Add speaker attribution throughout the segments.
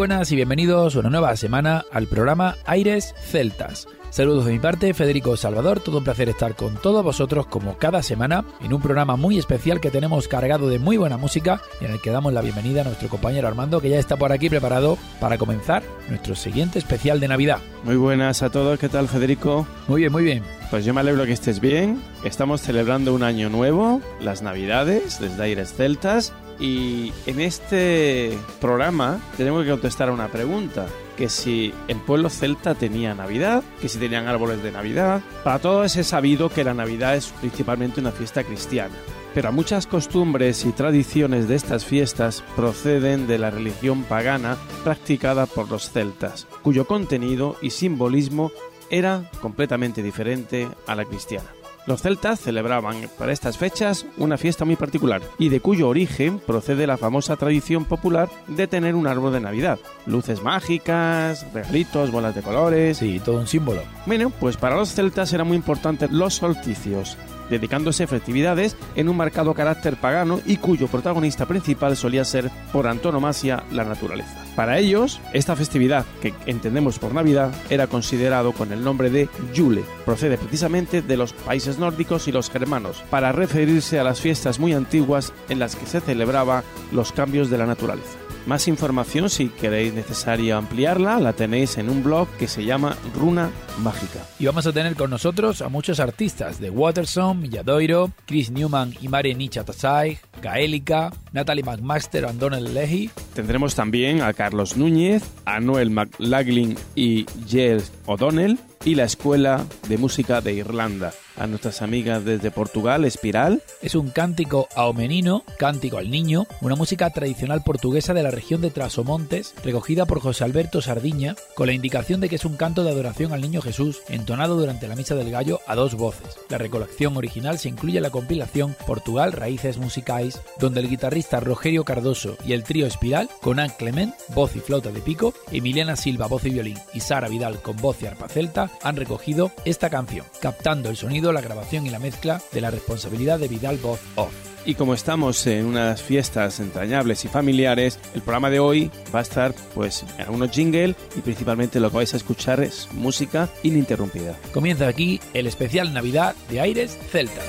Speaker 1: Buenas y bienvenidos una nueva semana al programa Aires Celtas. Saludos de mi parte, Federico Salvador, todo un placer estar con todos vosotros como cada semana en un programa muy especial que tenemos cargado de muy buena música y en el que damos la bienvenida a nuestro compañero Armando que ya está por aquí preparado para comenzar nuestro siguiente especial de Navidad.
Speaker 2: Muy buenas a todos, ¿qué tal Federico?
Speaker 1: Muy bien, muy bien.
Speaker 2: Pues yo me alegro que estés bien. Estamos celebrando un año nuevo, las Navidades, desde Aires Celtas, y en este programa tenemos que contestar a una pregunta, que si el pueblo celta tenía Navidad, que si tenían árboles de Navidad. Para todos es sabido que la Navidad es principalmente una fiesta cristiana. Pero muchas costumbres y tradiciones de estas fiestas proceden de la religión pagana practicada por los celtas, cuyo contenido y simbolismo era completamente diferente a la cristiana. Los celtas celebraban para estas fechas una fiesta muy particular y de cuyo origen procede la famosa tradición popular de tener un árbol de Navidad. Luces mágicas, regalitos, bolas de colores.
Speaker 1: Sí, todo un símbolo.
Speaker 2: Bueno, pues para los celtas eran muy importantes los solsticios, dedicándose a festividades en un marcado carácter pagano y cuyo protagonista principal solía ser, por antonomasia, la naturaleza. Para ellos, esta festividad, que entendemos por Navidad, era considerado con el nombre de Yule. Procede precisamente de los países nórdicos y los germanos, para referirse a las fiestas muy antiguas en las que se celebraba los cambios de la naturaleza. Más información, si queréis necesaria ampliarla, la tenéis en un blog que se llama Runa Mágica.
Speaker 1: Y vamos a tener con nosotros a muchos artistas de Waterson, Milladoiro, Chris Newman y Mare Nichatasai, Gaélica, Natalie McMaster, Andonel Lehi.
Speaker 2: Tendremos también a Carlos Núñez, a Noel McLaughlin y Giles O'Donnell y la Escuela de Música de Irlanda. A nuestras amigas desde Portugal, Espiral.
Speaker 1: Es un cántico aomenino, cántico al niño, una música tradicional portuguesa de la región de Trasomontes, recogida por José Alberto Sardiña, con la indicación de que es un canto de adoración al niño Jesús, entonado durante la Misa del Gallo a dos voces. La recolección original se incluye en la compilación Portugal Raíces Musicais, donde el guitarrista Rogerio Cardoso y el trío Espiral, con Anne Clement, voz y flauta de pico, Emiliana Silva, voz y violín, y Sara Vidal con voz y arpa celta, han recogido esta canción, captando el sonido, la grabación y la mezcla de la responsabilidad de Vidal Voz Off.
Speaker 2: Y como estamos en unas fiestas entrañables y familiares, el programa de hoy va a estar pues en algunos jingle y principalmente lo que vais a escuchar es música ininterrumpida.
Speaker 1: Comienza aquí el especial Navidad de Aires Celtas.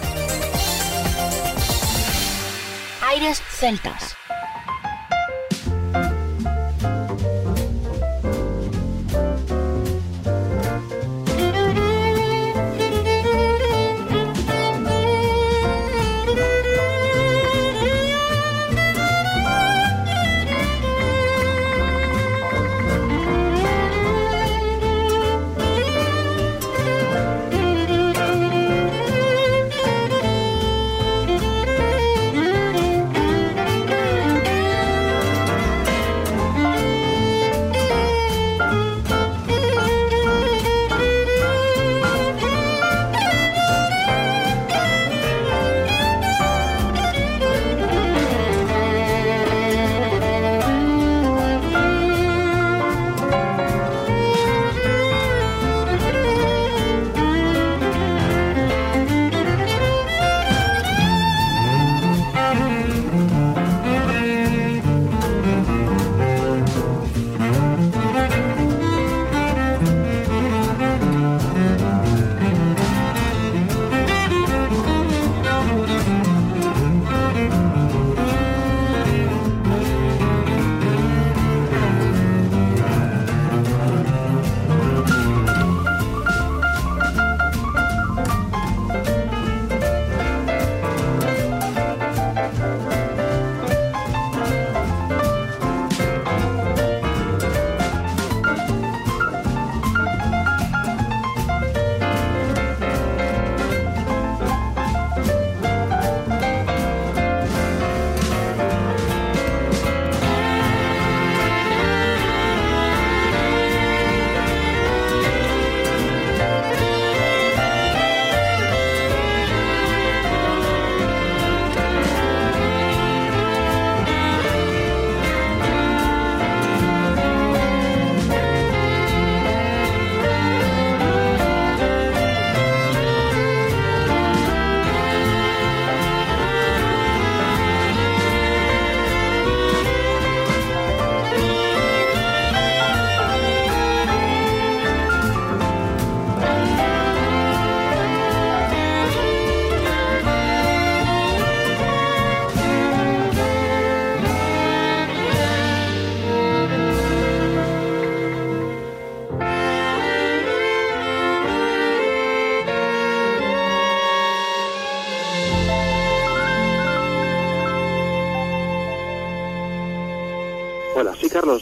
Speaker 3: Aires Celtas.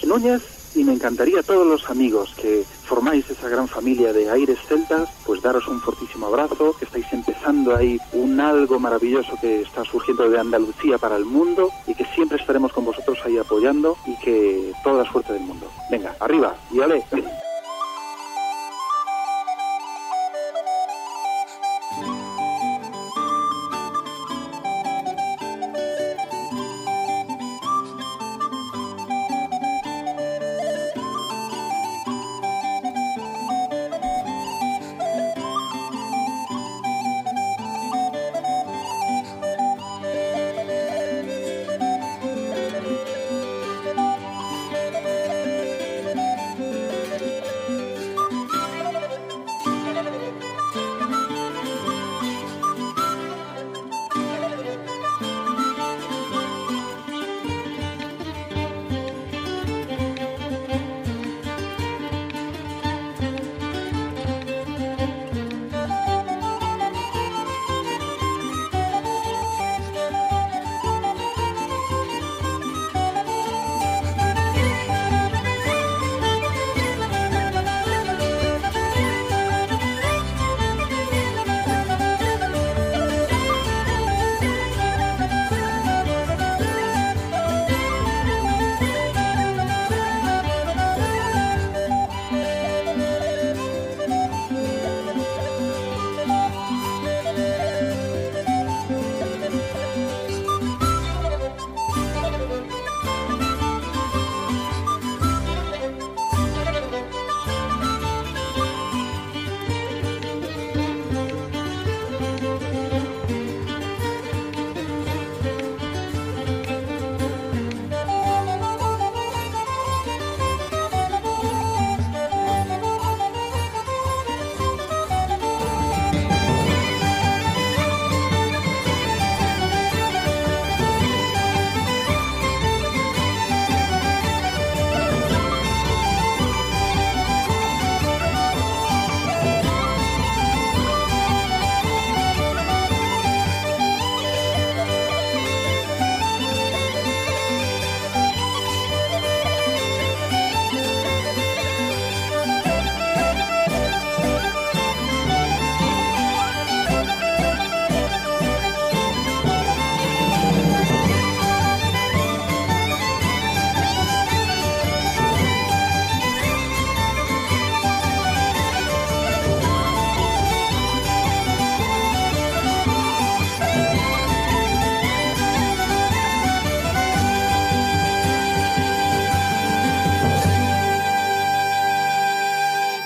Speaker 4: Núñez y me encantaría a todos los amigos que formáis esa gran familia de Aires Celtas, pues daros un fortísimo abrazo, que estáis empezando ahí un algo maravilloso que está surgiendo de Andalucía para el mundo y que siempre estaremos con vosotros ahí apoyando y que toda la suerte del mundo. Venga, arriba y ale.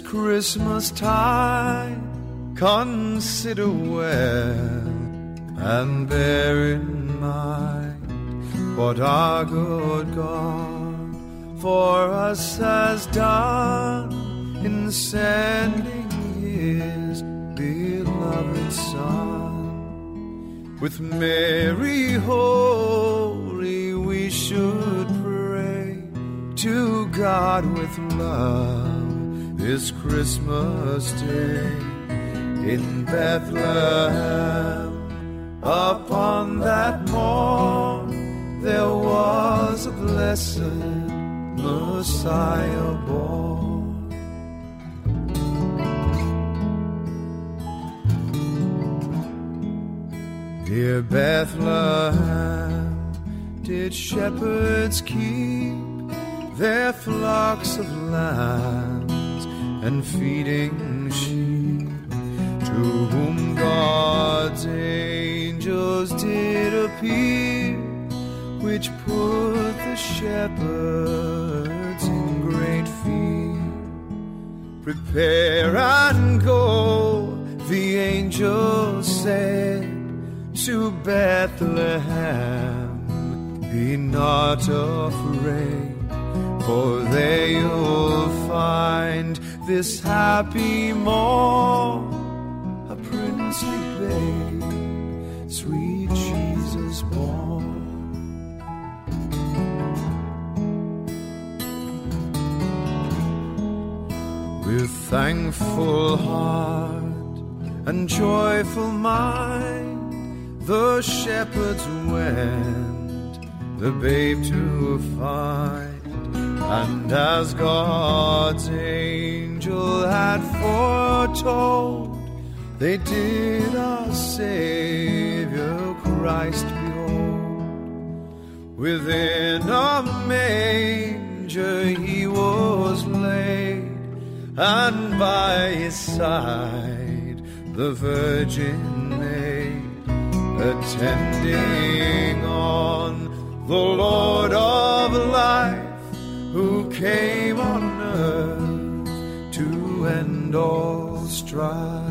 Speaker 5: Christmas time, consider well and bear in mind what our good God for us has done in sending His beloved Son. With Mary holy, we should pray to God with love this Christmas day in Bethlehem. Upon that morn, there was a blessed Messiah born. Dear Bethlehem, did shepherds keep their flocks of lambs and feeding sheep to whom God's angels did appear, which put the shepherds in great fear. Prepare and go, the angel said to Bethlehem. Be not afraid, for they you'll find this happy morn, a princely babe, sweet Jesus born. With thankful heart and joyful mind, the shepherds went the babe to find. And as God's angel had foretold, they did our Savior Christ behold. Within a manger he was laid, and by his side the Virgin maid, attending on the Lord of life who came on earth to end all strife.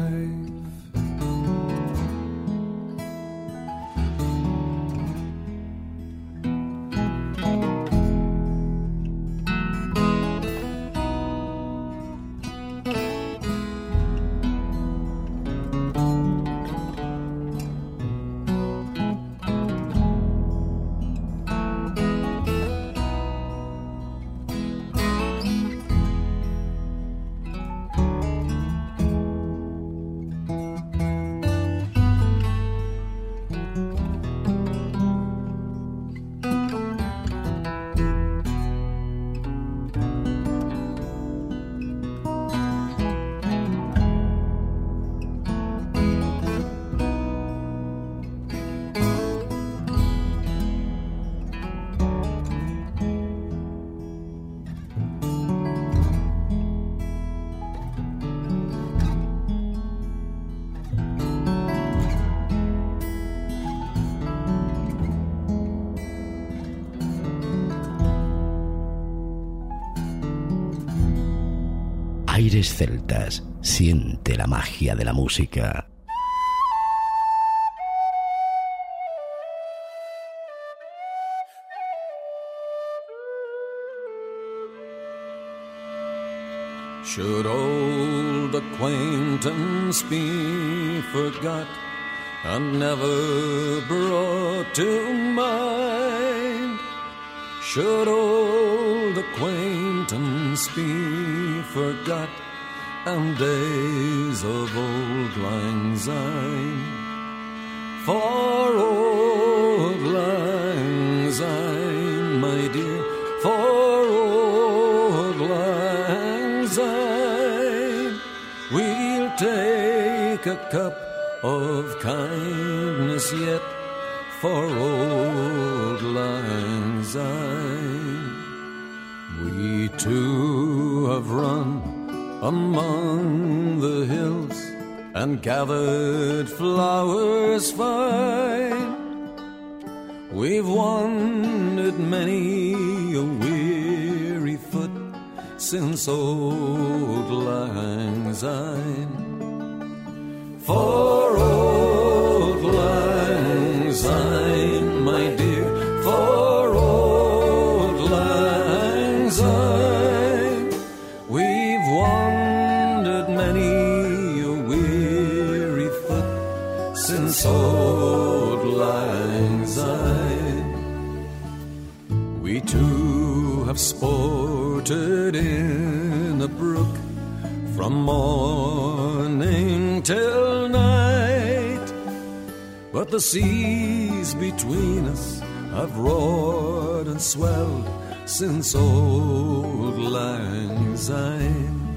Speaker 6: Celtas, siente la magia de la música.
Speaker 7: Should old acquaintance be forgot and never brought to mind? Should old acquaintance be forgot and days of old lang syne? For old lang syne, my dear, for old lang syne, we'll take a cup of kindness yet for old lang syne. We two have run among the hills and gathered flowers fine. We've wandered many a weary foot since old lang syne. For old lang syne, But the seas between us have roared and swelled since old lang syne.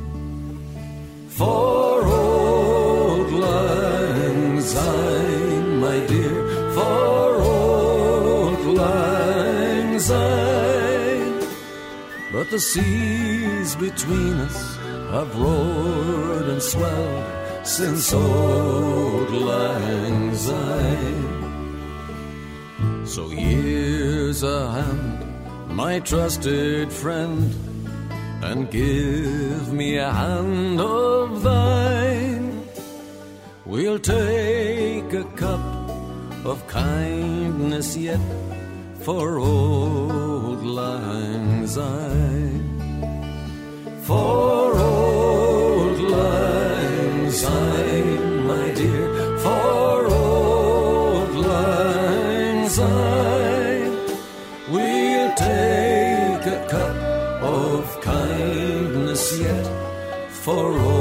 Speaker 7: For old lang syne, my dear, for old lang syne. But the seas between us have roared and swelled since old lang syne. So here's a hand, my trusted friend, and give me a hand of thine. We'll take a cup of kindness yet for old lang syne. For old my dear, for old lang we'll take a cup of kindness yet for old.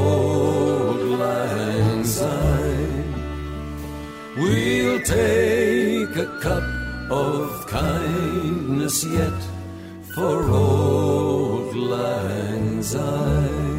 Speaker 7: We'll take a cup of kindness yet for old lang syne.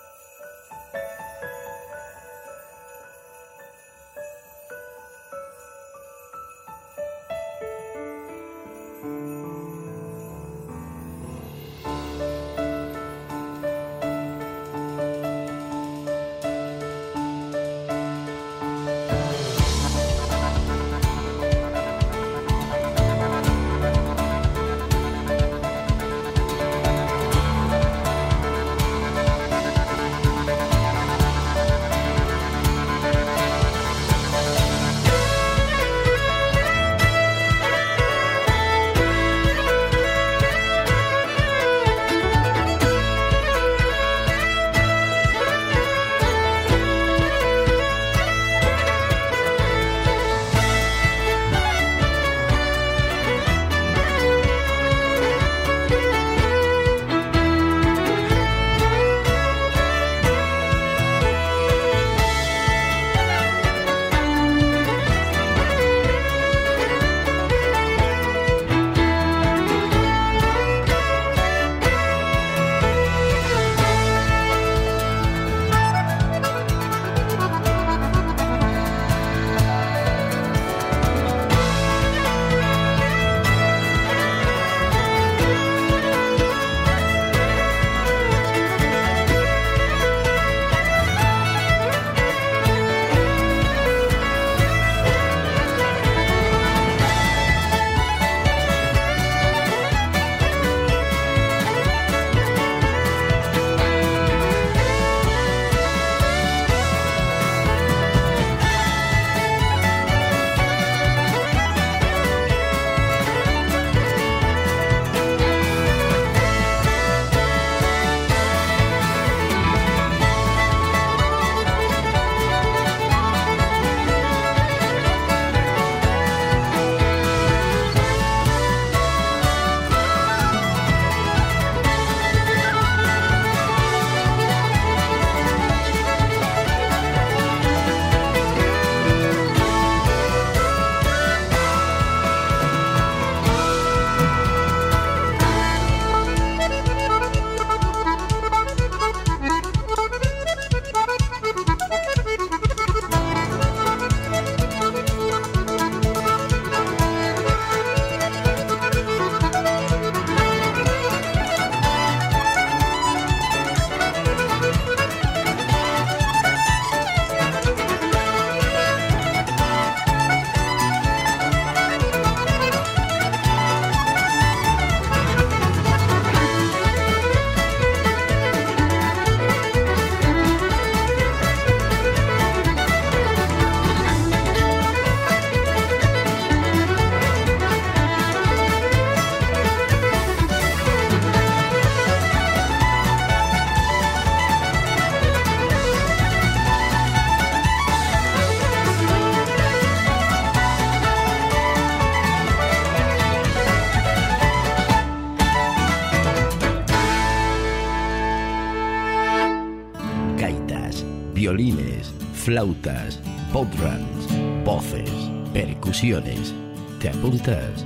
Speaker 6: Flautas, bodrums, voces, percusiones. ¿Te apuntas?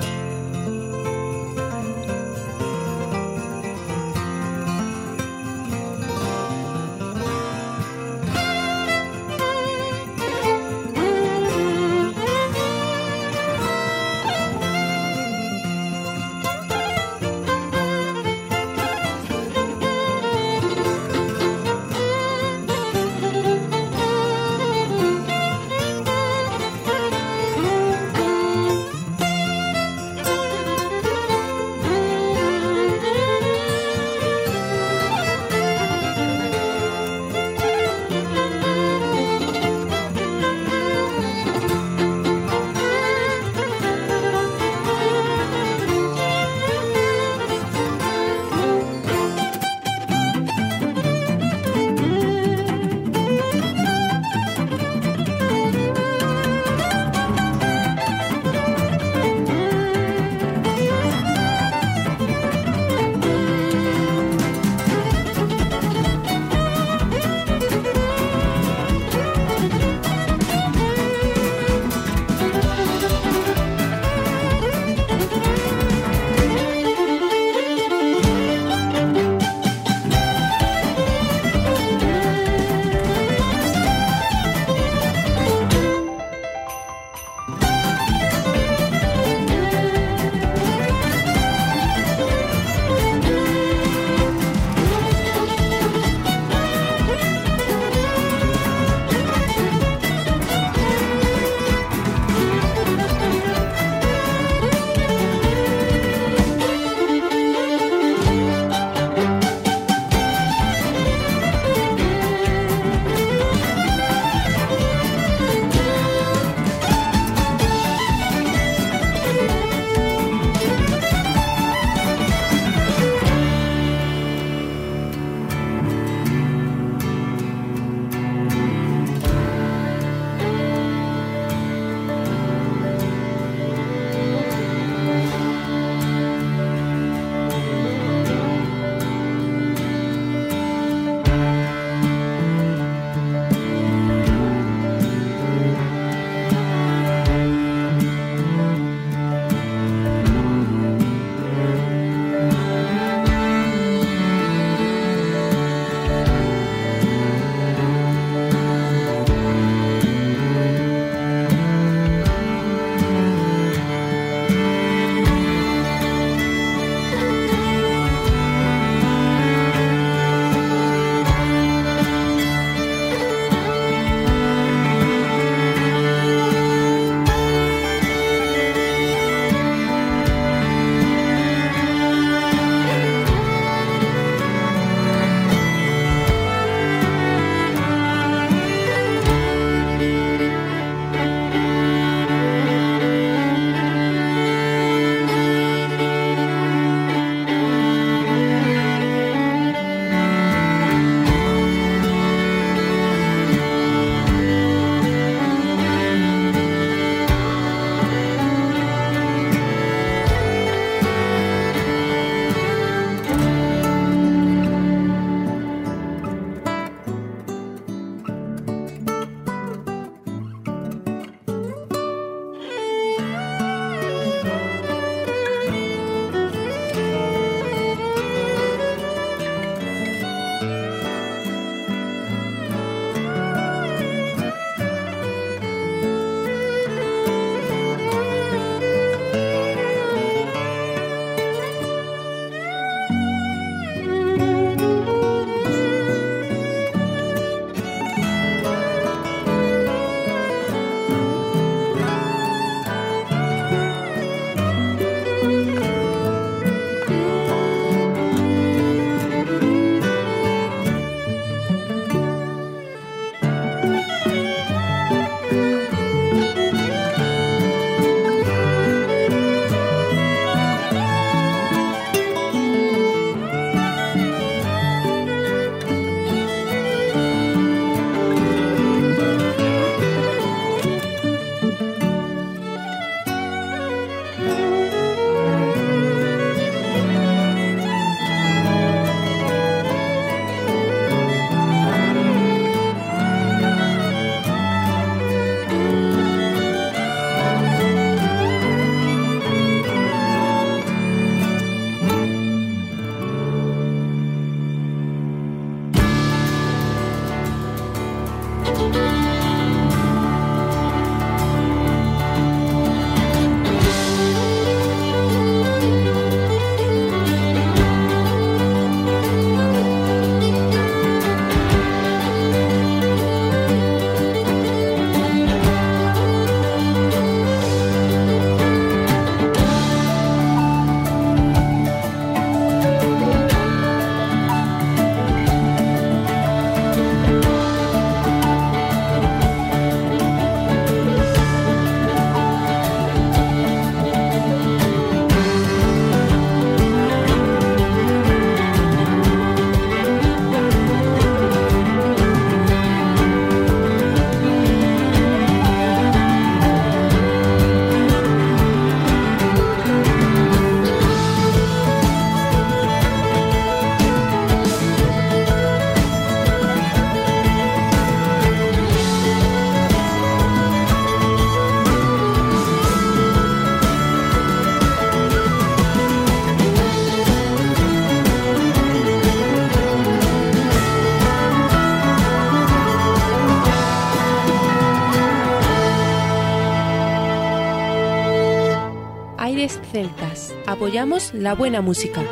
Speaker 8: Apoyamos la buena música.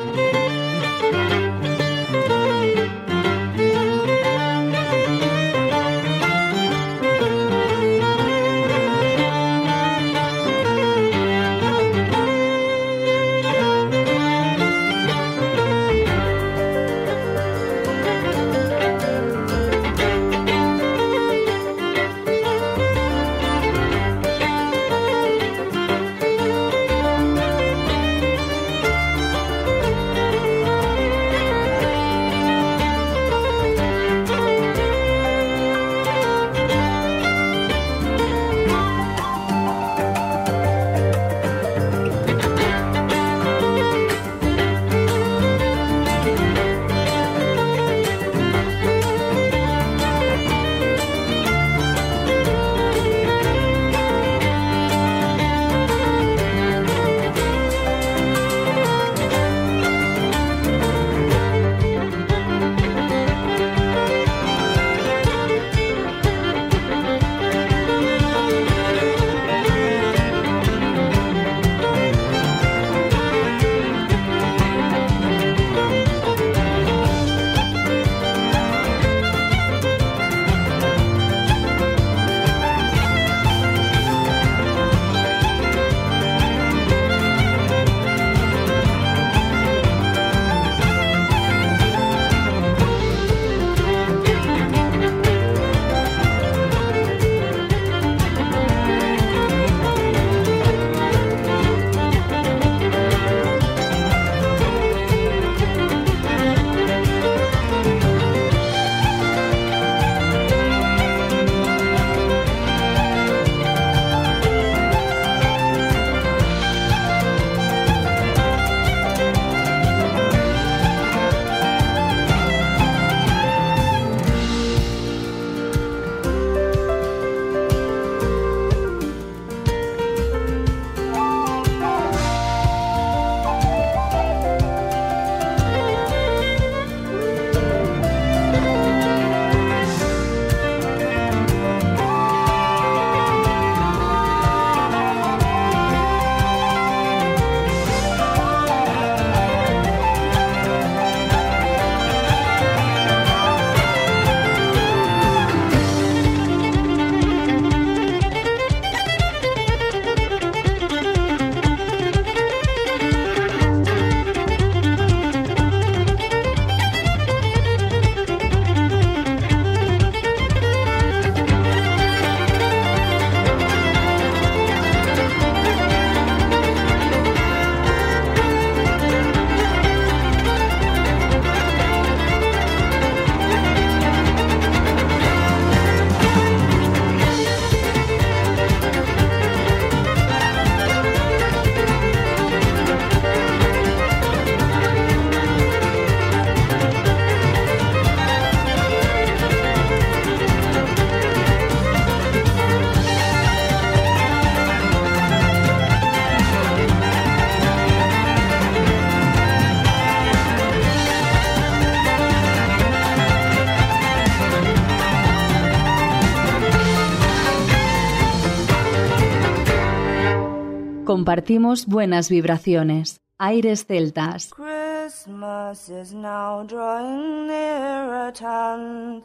Speaker 9: Compartimos buenas vibraciones. Aires celtas.
Speaker 10: Christmas is now drawing near at hand.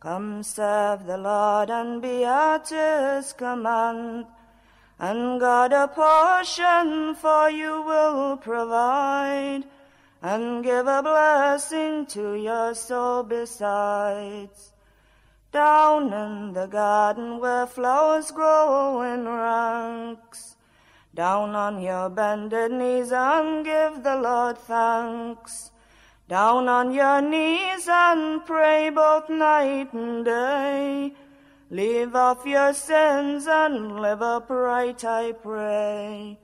Speaker 10: Come serve the Lord and be at his command. And God a portion for you will provide. And give a blessing to your soul besides. Down in the garden where flowers grow in ranks. Down on your bended knees and give the Lord thanks. Down on your knees and pray both night and day. Leave off your sins and live upright, I pray.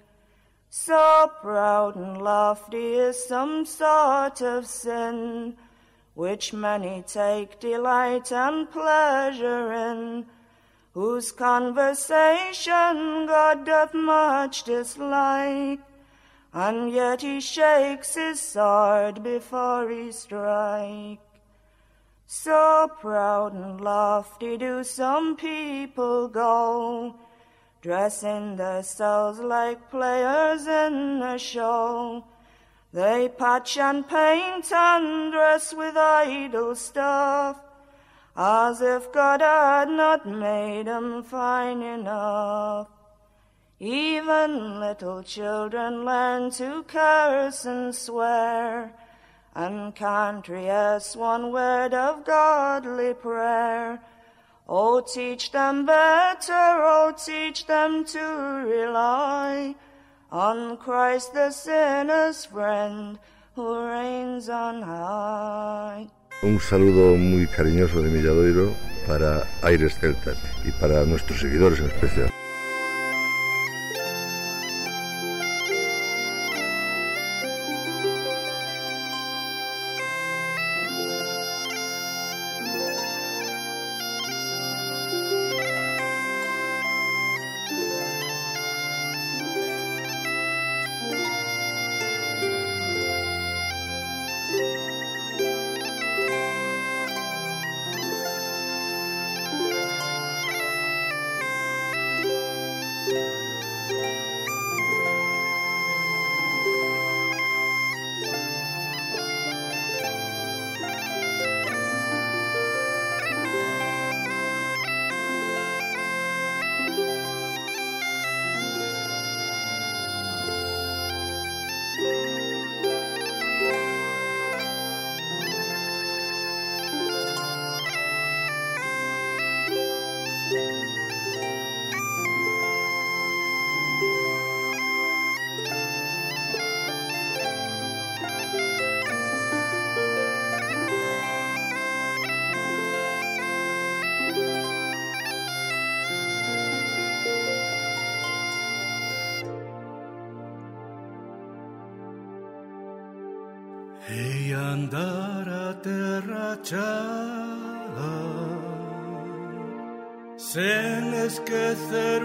Speaker 10: So proud and lofty is some sort of sin, which many take delight and pleasure in whose conversation God doth much dislike, and yet he shakes his sword before he strike. So proud and lofty do some people go, dressing themselves like players in a show. They patch and paint and dress with idle stuff, as if God had not made 'em fine enough. Even little children learn to curse and swear, and can't rehearse one word of godly prayer. Oh, teach them better, oh, teach them to rely on Christ the sinner's friend who reigns on high.
Speaker 11: Un saludo muy cariñoso de Milladoiro para Aires Celtas y para nuestros seguidores en especial.
Speaker 5: marchada, sin esquecer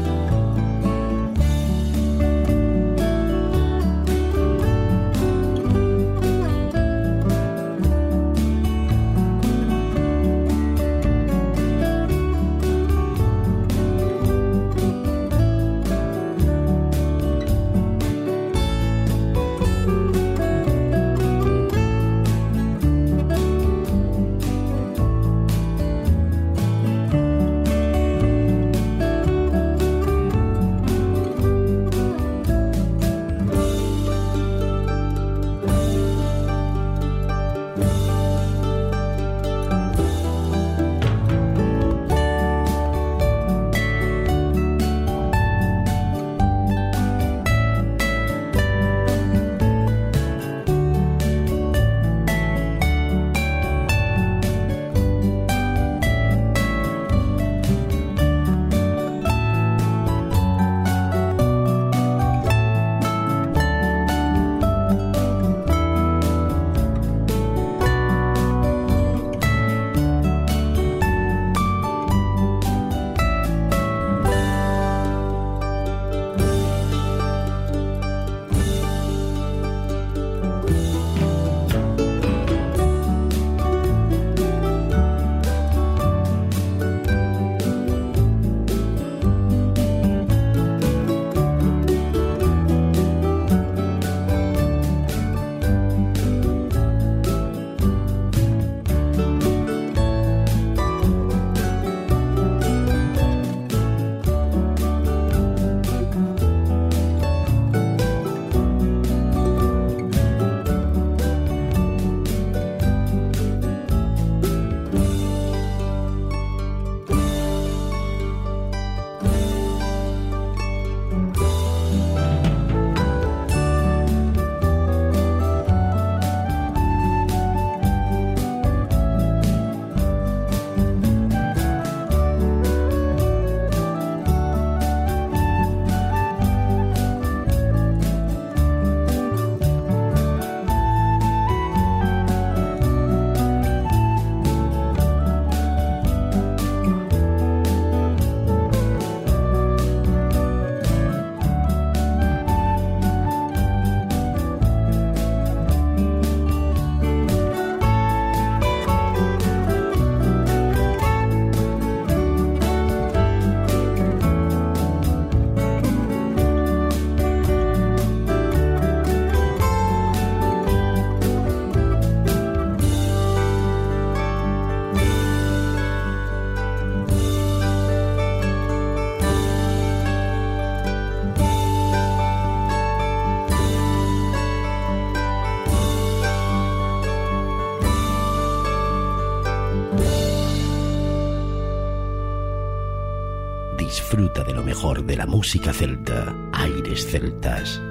Speaker 6: Música celta. Aires celtas.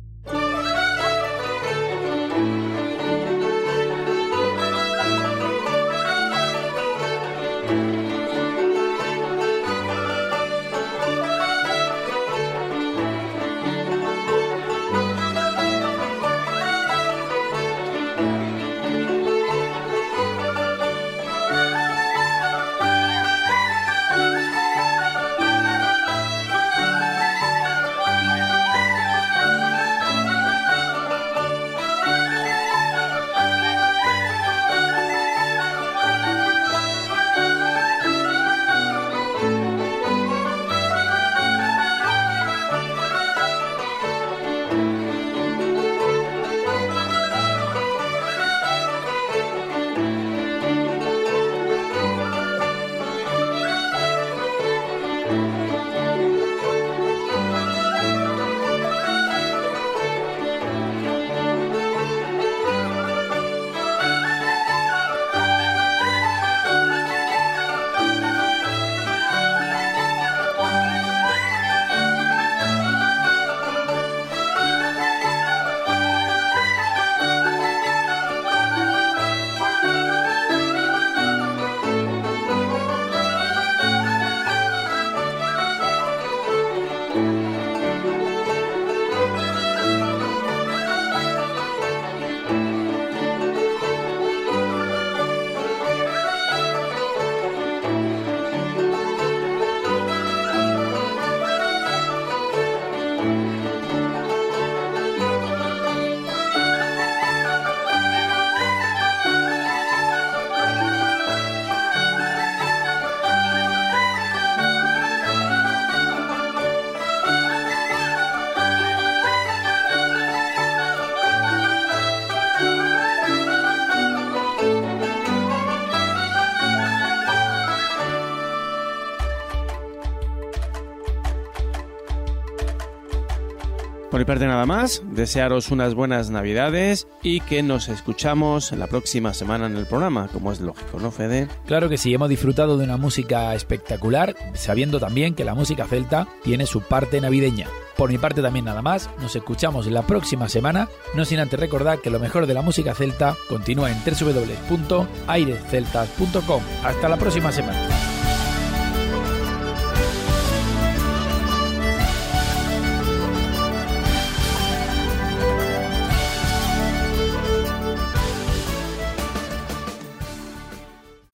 Speaker 2: Por mi parte nada más, desearos unas buenas navidades y que nos escuchamos la próxima semana en el programa, como es lógico, ¿no, Fede?
Speaker 1: Claro que sí, hemos disfrutado de una música espectacular, sabiendo también que la música celta tiene su parte navideña. Por mi parte también nada más, nos escuchamos la próxima semana, no sin antes recordar que lo mejor de la música celta continúa en www.airesceltas.com. Hasta la próxima semana.